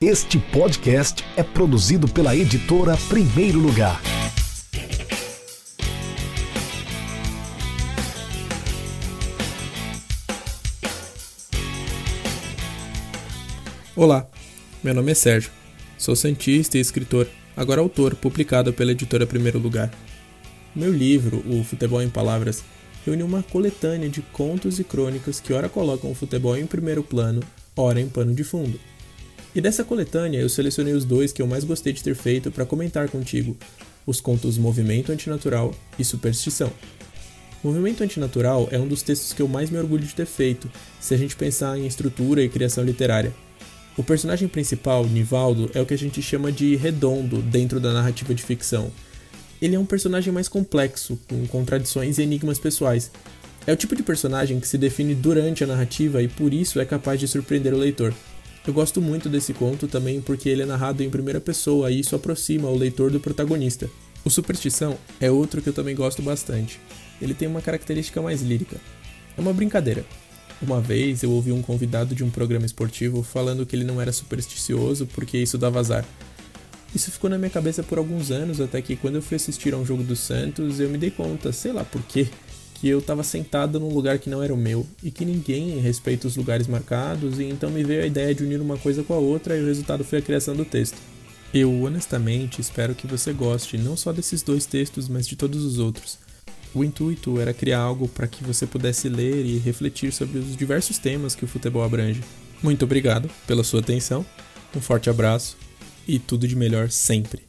Este podcast é produzido pela editora Primeiro Lugar. Olá, meu nome é Sérgio. Sou cientista e escritor, agora autor, publicado pela editora Primeiro Lugar. Meu livro, O Futebol em Palavras, reúne uma coletânea de contos e crônicas que ora colocam o futebol em primeiro plano, ora em pano de fundo. E dessa coletânea eu selecionei os dois que eu mais gostei de ter feito para comentar contigo: os contos Movimento Antinatural e Superstição. Movimento Antinatural é um dos textos que eu mais me orgulho de ter feito, se a gente pensar em estrutura e criação literária. O personagem principal, Nivaldo, é o que a gente chama de redondo dentro da narrativa de ficção. Ele é um personagem mais complexo, com contradições e enigmas pessoais. É o tipo de personagem que se define durante a narrativa e por isso é capaz de surpreender o leitor. Eu gosto muito desse conto também porque ele é narrado em primeira pessoa e isso aproxima o leitor do protagonista. O Superstição é outro que eu também gosto bastante. Ele tem uma característica mais lírica. É uma brincadeira. Uma vez eu ouvi um convidado de um programa esportivo falando que ele não era supersticioso porque isso dava azar. Isso ficou na minha cabeça por alguns anos, até que quando eu fui assistir a um jogo do Santos, eu me dei conta, sei lá por quê, que eu estava sentado num lugar que não era o meu e que ninguém respeita os lugares marcados, e então me veio a ideia de unir uma coisa com a outra e o resultado foi a criação do texto. Eu honestamente espero que você goste não só desses dois textos, mas de todos os outros. O intuito era criar algo para que você pudesse ler e refletir sobre os diversos temas que o futebol abrange. Muito obrigado pela sua atenção, um forte abraço e tudo de melhor sempre.